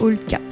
Hall 4.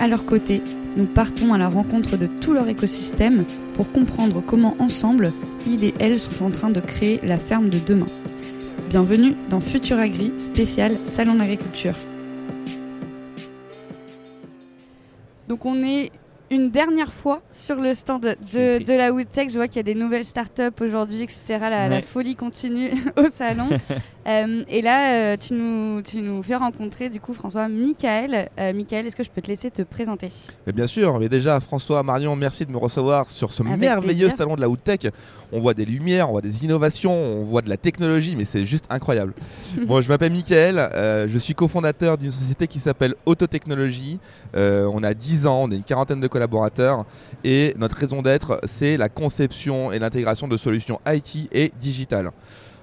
À leur côté, nous partons à la rencontre de tout leur écosystème pour comprendre comment ensemble, ils et elles sont en train de créer la ferme de demain. Bienvenue dans Futur Agri, spécial Salon d'agriculture. Donc on est une dernière fois sur le stand de, de la Woodtech. Je vois qu'il y a des nouvelles startups aujourd'hui, etc. La, la, folie continue au salon. euh, et là, euh, tu, nous, tu nous fais rencontrer du coup François Michael. Euh, Michael, est-ce que je peux te laisser te présenter? Mais Bien sûr, mais déjà François, Marion, merci de me recevoir sur ce Avec merveilleux plaisir. salon de la Woodtech. On voit des lumières, on voit des innovations, on voit de la technologie, mais c'est juste incroyable. bon, je m'appelle Michael, je suis cofondateur d'une société qui s'appelle Autotechnologie. On a 10 ans, on est une quarantaine de collaborateurs et notre raison d'être, c'est la conception et l'intégration de solutions IT et digitales.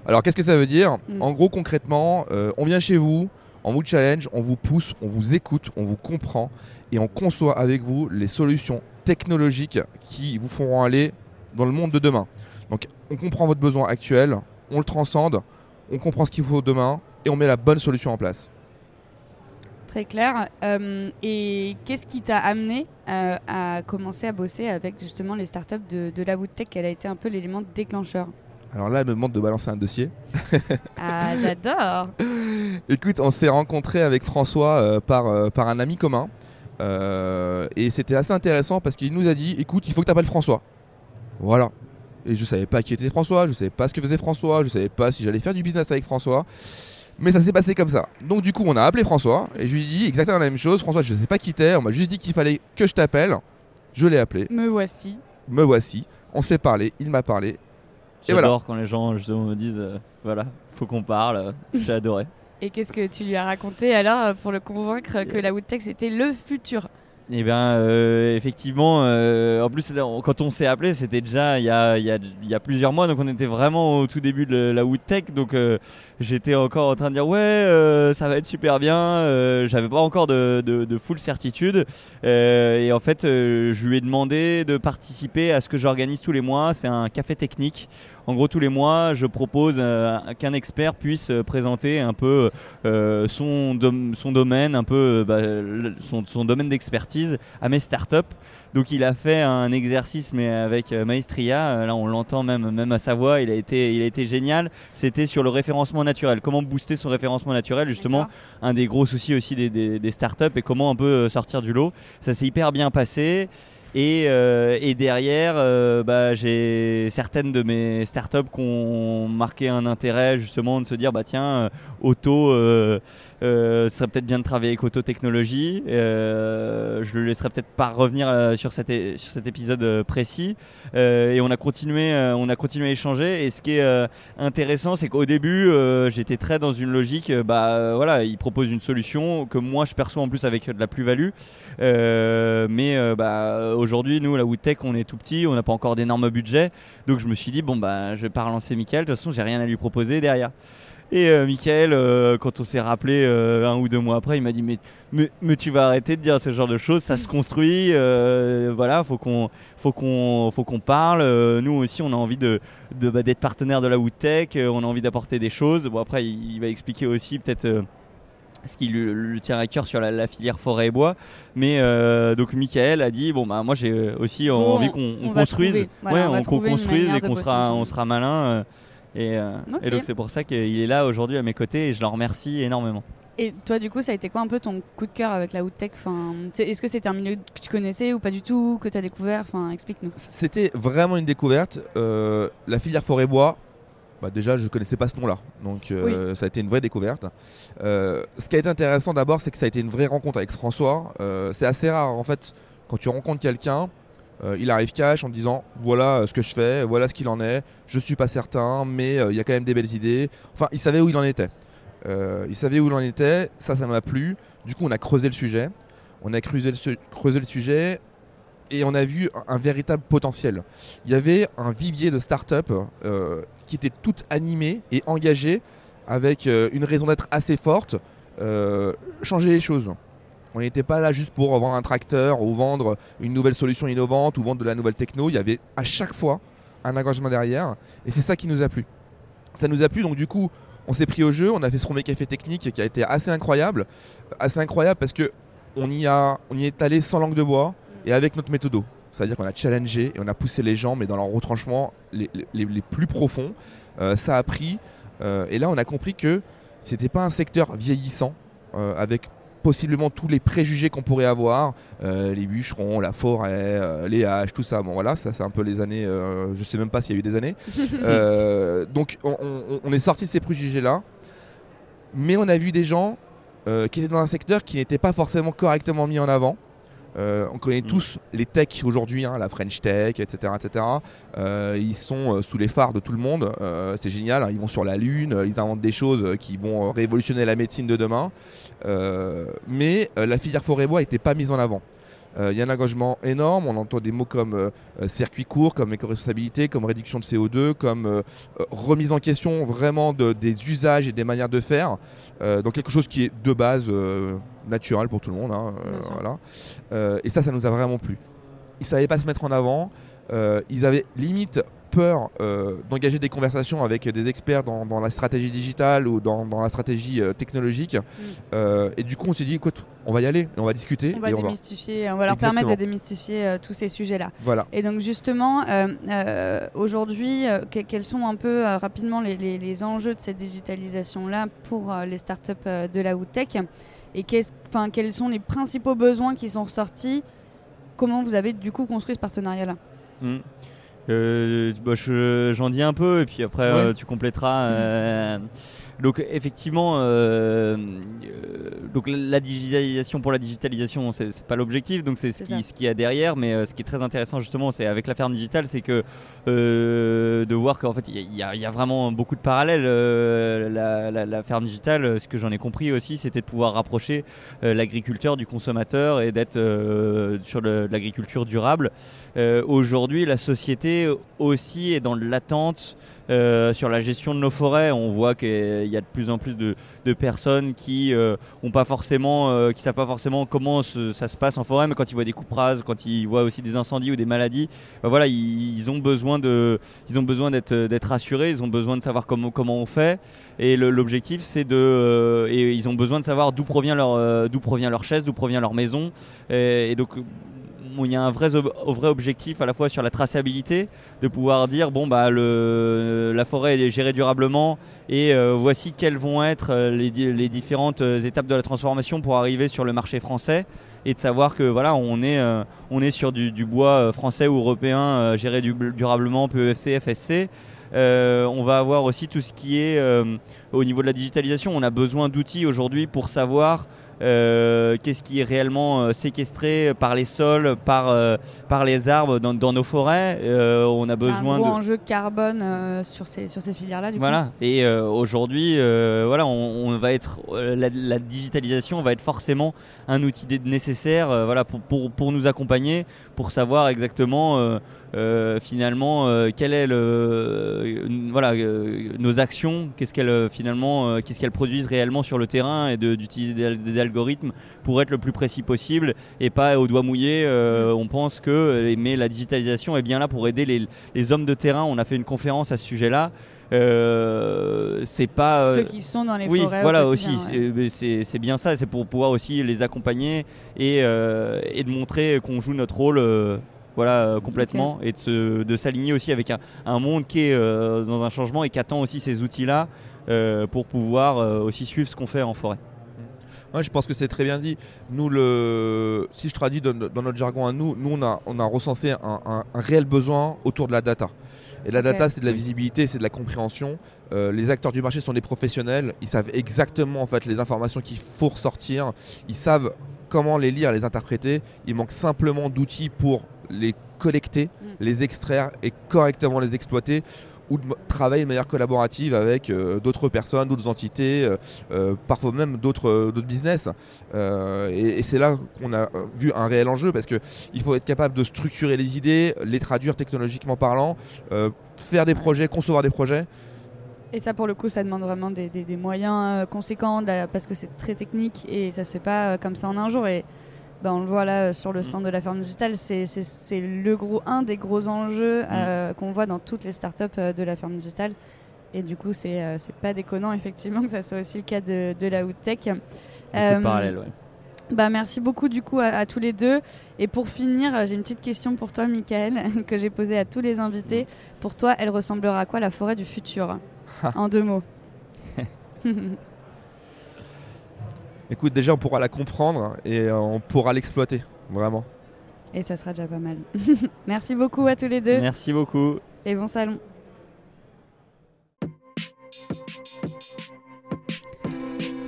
Alors qu'est-ce que ça veut dire mm. En gros, concrètement, euh, on vient chez vous, on vous challenge, on vous pousse, on vous écoute, on vous comprend et on conçoit avec vous les solutions technologiques qui vous feront aller dans le monde de demain. Donc on comprend votre besoin actuel, on le transcende, on comprend ce qu'il faut demain et on met la bonne solution en place. Très clair. Euh, et qu'est-ce qui t'a amené euh, à commencer à bosser avec justement les startups de, de la Woodtech? Quel a été un peu l'élément déclencheur? Alors là, elle me demande de balancer un dossier. Ah, j'adore Écoute, on s'est rencontré avec François euh, par, euh, par un ami commun. Euh, et c'était assez intéressant parce qu'il nous a dit écoute, il faut que tu appelles François. Voilà. Et je savais pas qui était François, je savais pas ce que faisait François, je savais pas si j'allais faire du business avec François. Mais ça s'est passé comme ça. Donc du coup, on a appelé François et je lui ai dit exactement la même chose. François, je sais pas qui t'es, on m'a juste dit qu'il fallait que je t'appelle. Je l'ai appelé. Me voici. Me voici. On s'est parlé, il m'a parlé. J'adore quand les gens justement me disent euh, voilà, faut qu'on parle. J'ai adoré. Et qu'est-ce que tu lui as raconté alors pour le convaincre que la Woodtech c'était le futur? Eh bien, euh, effectivement, euh, en plus, quand on s'est appelé, c'était déjà il y, a, y, a, y a, plusieurs mois, donc on était vraiment au tout début de la Woodtech, donc euh, j'étais encore en train de dire ouais, euh, ça va être super bien. Euh, j'avais pas encore de, de, de full certitude, et en fait, je lui ai demandé de participer à ce que j'organise tous les mois. C'est un café technique. En gros, tous les mois, je propose qu'un expert puisse présenter un peu son, son domaine, un peu bah, son, son domaine d'expertise à mes startups. Donc il a fait un exercice mais avec euh, maestria, euh, là on l'entend même, même à sa voix, il a été, il a été génial. C'était sur le référencement naturel, comment booster son référencement naturel, justement? Un des gros soucis aussi des, des, des startups et comment un peu euh, sortir du lot. Ça s'est hyper bien passé. Et, euh, et, derrière, euh, bah, j'ai certaines de mes startups qui ont marqué un intérêt justement de se dire bah tiens, auto, euh, ce serait peut-être bien de travailler avec Auto Technologie. je le laisserai peut-être pas revenir sur, cet sur cet épisode précis. et on a continué, on a continué à échanger. Et ce qui est intéressant, c'est qu'au début, j'étais très dans une logique. bah voilà, il propose une solution que moi je perçois en plus avec de la plus-value. mais bah aujourd'hui, nous, la Woodtech, on est tout petit, on n'a pas encore d'énormes budgets. Donc je me suis dit, bon, bah, je vais pas relancer Michael, de toute façon, j'ai rien à lui proposer derrière. Et euh, Michael, euh, quand on s'est rappelé euh, un ou deux mois après, il m'a dit mais, tu vas arrêter de dire ce genre de choses, ça se construit, voilà, faut qu'on faut qu'on faut qu'on parle. nous aussi, on a envie de, bah, d'être partenaire de la Woodtech, on a envie d'apporter des choses. Bon après, il va expliquer aussi peut-être ce qui lui, tient à cœur sur la, filière forêt et bois. Mais euh, donc Michael a dit bon bah moi j'ai aussi envie qu'on construise, on, construise et qu'on sera on sera malin. Euh, et, euh, et, donc c'est pour ça qu'il est là aujourd'hui à mes côtés et je l'en remercie énormément. Et toi, du coup, ça a été quoi un peu ton coup de cœur avec la Woodtech? Enfin, Est-ce que c'était un milieu que tu connaissais ou pas du tout, que tu as découvert? Enfin, Explique-nous. C'était vraiment une découverte. la filière forêt-bois, bah déjà je connaissais pas ce nom là donc euh, ça a été une vraie découverte. Euh, ce qui a été intéressant d'abord c'est que ça a été une vraie rencontre avec François. Euh, c'est assez rare en fait quand tu rencontres quelqu'un il arrive cash en disant voilà ce que je fais voilà ce qu'il en est. Je suis pas certain mais il y a quand même des belles idées. Enfin il savait où il en était. Il savait où il en était. Ça ça m'a plu. Du coup on a creusé le sujet. On a creusé le, creusé le sujet et on a vu un, véritable potentiel. Il y avait un vivier de start-up euh, qui était tout animé et engagé avec euh, une raison d'être assez forte, euh, changer les choses. On n'était pas là juste pour vendre un tracteur ou vendre une nouvelle solution innovante ou vendre de la nouvelle techno. Il y avait à chaque fois un engagement derrière et c'est ça qui nous a plu. Ça nous a plu donc du coup on s'est pris au jeu, on a fait ce premier café technique qui a été assez incroyable. Assez incroyable parce que on y, a, on y est allé sans langue de bois et avec notre méthode. C'est-à-dire qu'on a challengé et on a poussé les gens, mais dans leurs retranchements les, plus profonds. Euh, ça a pris. Euh, et là, on a compris que c'était pas un secteur vieillissant, euh, avec possiblement tous les préjugés qu'on pourrait avoir, les bûcherons, la forêt, les haches, tout ça. Bon voilà, ça c'est un peu les années, je sais même pas s'il y a eu des années. donc on, on, est sorti de ces préjugés-là, mais on a vu des gens qui étaient dans un secteur qui n'était pas forcément correctement mis en avant. Euh, on connaît mm. tous les techs aujourd'hui, hein, la French Tech, etc. etc. Euh, ils sont euh, sous les phares de tout le monde. c'est génial. Hein. ils vont sur la Lune, ils inventent des choses qui vont révolutionner la médecine de demain. mais la filière forêt-bois n'était pas mise en avant. Il y a un engagement énorme, on entend des mots comme circuit court, comme éco-responsabilité, comme réduction de CO2, comme remise en question vraiment des usages et des manières de faire. Euh, donc quelque chose qui est de base euh, naturel pour tout le monde. Hein, euh, voilà. et ça, ça nous a vraiment plu. Ils ne savaient pas se mettre en avant. ils avaient limite peur d'engager des conversations avec des experts dans, la stratégie digitale ou dans, la stratégie technologique. Mm. et du coup, on s'est dit, écoute, on va y aller, on va discuter. On va démystifier, on va, leur permettre de démystifier tous ces sujets-là. Voilà. Et donc justement, aujourd'hui, quels sont un peu rapidement les, les, enjeux de cette digitalisation-là pour les startups de la Woodtech Et quels sont les principaux besoins qui sont ressortis? Comment vous avez du coup construit ce partenariat-là? Mm. Euh, bah, J'en dis un peu et puis après euh, tu compléteras. Donc effectivement, euh, euh, donc la digitalisation pour la digitalisation, c'est pas l'objectif, donc c'est ce qui ce qui a derrière. Mais euh, ce qui est très intéressant justement, c'est avec la ferme digitale, c'est que de voir qu'en fait il y, y, a vraiment beaucoup de parallèles. La, la, la, ferme digitale, ce que j'en ai compris aussi, c'était de pouvoir rapprocher l'agriculteur du consommateur et d'être sur l'agriculture durable. Aujourd'hui, la société aussi est dans l'attente. Euh, sur la gestion de nos forêts, on voit qu'il y a de plus en plus de, personnes qui euh, ont pas forcément, euh, qui savent pas forcément comment ça se passe en forêt, mais quand ils voient des coupes rases, quand ils voient aussi des incendies ou des maladies, bah voilà, ils, ont besoin de, ils ont besoin d'être, d'être rassurés, ils ont besoin de savoir comment, on fait. Et l'objectif, c'est de, et ils ont besoin de savoir d'où provient leur, d'où provient leur chaise, d'où provient leur maison. et donc il y a un vrai, objectif à la fois sur la traçabilité, de pouvoir dire bon bah la forêt est gérée durablement et euh, voici quelles vont être euh, les, différentes euh, étapes de la transformation pour arriver sur le marché français et de savoir que voilà on est, on est sur du, bois français ou européen géré durablement PEFC, FSC. on va avoir aussi tout ce qui est au niveau de la digitalisation. On a besoin d'outils aujourd'hui pour savoir euh, qu'est-ce qui est réellement euh, séquestré par les sols, par, euh, par les arbres dans, nos forêts. on a besoin un gros de enjeu carbone sur ces, sur ces filières-là. Voilà. Et aujourd'hui, voilà, on, va être la, digitalisation va être forcément un outil nécessaire, voilà, pour, pour, pour, nous accompagner, pour savoir exactement finalement quelle est le voilà nos actions qu'est-ce qu'elles finalement qu'est-ce qu'elles produisent réellement sur le terrain et d'utiliser des, pour être le plus précis possible et pas au doigt mouillé on pense que mais la digitalisation est bien là pour aider les, les hommes de terrain. On a fait une conférence à ce sujet là c'est pas ceux qui sont dans les oui, forêts voilà aussi c'est bien ça c'est pour pouvoir aussi les accompagner et, et de montrer qu'on joue notre rôle voilà, euh, complètement, et de, s'aligner aussi avec un, monde qui est euh, dans un changement et qui attend aussi ces outils-là euh, pour pouvoir aussi suivre ce qu'on fait en forêt. Moi, je pense que c'est très bien dit. Nous, le, si je traduis dans, notre jargon à nous, nous on a, on a recensé un, réel besoin autour de la data. Et la data, c'est de la visibilité, c'est de la compréhension. les acteurs du marché sont des professionnels. Ils savent exactement en fait les informations qu'il faut ressortir. Ils savent comment les lire, les interpréter. Il manque simplement d'outils pour les collecter, mm. les extraire et correctement les exploiter. Ou de travailler de manière collaborative avec d'autres personnes, d'autres entités, parfois même d'autres business. et, c'est là qu'on a vu un réel enjeu parce qu'il faut être capable de structurer les idées, les traduire technologiquement parlant, faire des projets, concevoir des projets. Et ça, pour le coup, ça demande vraiment des, moyens conséquents parce que c'est très technique et ça se fait pas comme ça en un jour. Bah, on le voit là euh, sur le mm. stand de la ferme digitale, c'est le gros, un des gros enjeux mm. euh, qu'on voit dans toutes les startups euh, de la ferme digitale. Et du coup, c'est pas déconnant effectivement que ça soit aussi le cas de, de la Woodtech. parallèle, ouais. Bah, merci beaucoup du coup à, tous les deux. Et pour finir, j'ai une petite question pour toi, Michael, que j'ai posée à tous les invités. Mm. Pour toi, elle ressemblera à quoi la forêt du futur? En deux mots. Écoute, déjà, on pourra la comprendre et euh, on pourra l'exploiter, vraiment. Et ça sera déjà pas mal. Merci beaucoup à tous les deux. Merci beaucoup. Et bon salon.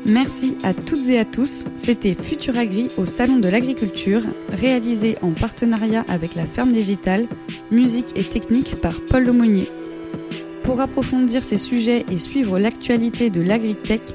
Merci à toutes et à tous. C'était Futuragri au Salon de l'Agriculture, réalisé en partenariat avec la Ferme Digitale, musique et technique par Paul Lemonnier. Pour approfondir ces sujets et suivre l'actualité de l'agritech,